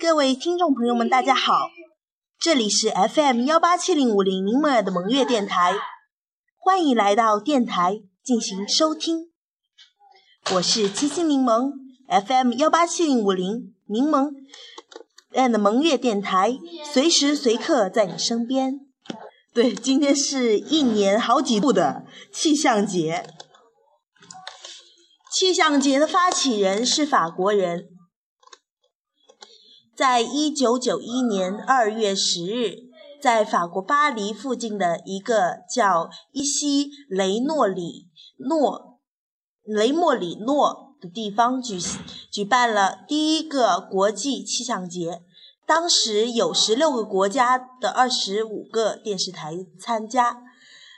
各位听众朋友们，大家好，这里是 FM 幺八七零五零柠檬耳的萌月电台，欢迎来到电台进行收听。我是七星柠檬 FM 幺八七零五零柠檬 and 萌月电台，随时随刻在你身边。对，今天是一年好几度的气象节。气象节的发起人是法国人，在一九九一年二月十日，在法国巴黎附近的一个叫伊西雷诺里诺雷莫里诺的地方举举办了第一个国际气象节。当时有十六个国家的二十五个电视台参加。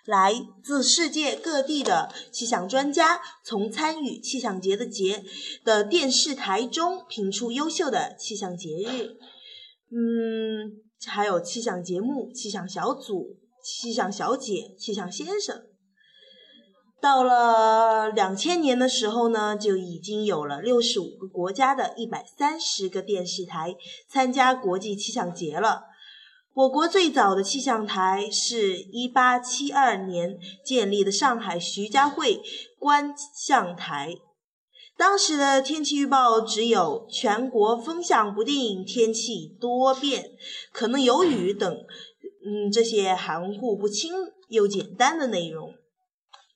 来自世界各地的气象专家，从参与气象节的节的电视台中评出优秀的气象节日。嗯，还有气象节目、气象小组、气象小姐、气象先生。到了两千年的时候呢，就已经有了六十五个国家的一百三十个电视台参加国际气象节了。我国最早的气象台是一八七二年建立的上海徐家汇观象台，当时的天气预报只有全国风向不定、天气多变、可能有雨等，嗯，这些含糊不清又简单的内容。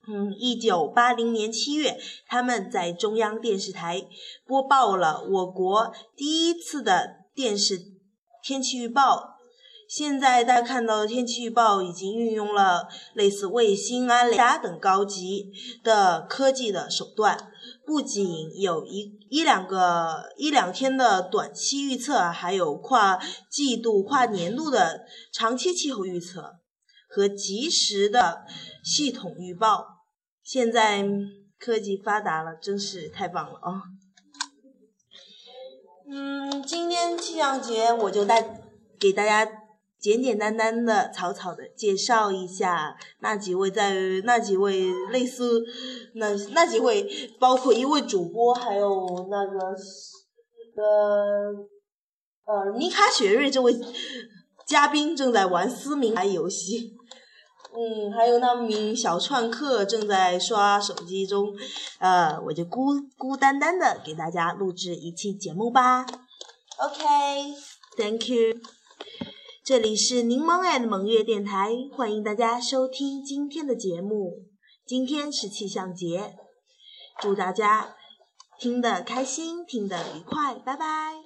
嗯，一九八零年七月，他们在中央电视台播报了我国第一次的电视天气预报。现在大家看到的天气预报已经运用了类似卫星啊、雷达等高级的科技的手段，不仅有一一两个一两天的短期预测，还有跨季度、跨年度的长期气候预测和及时的系统预报。现在科技发达了，真是太棒了啊！嗯，今天气象节我就带给大家。简简单单的、草草的介绍一下那几位，在那几位类似那那几位，包括一位主播，还有那个呃呃妮卡雪瑞这位嘉宾正在玩撕名牌游戏，嗯，还有那名小串客正在刷手机中，呃，我就孤孤单单的给大家录制一期节目吧。OK，Thank you。这里是柠檬 and 萌月电台，欢迎大家收听今天的节目。今天是气象节，祝大家听得开心，听得愉快，拜拜。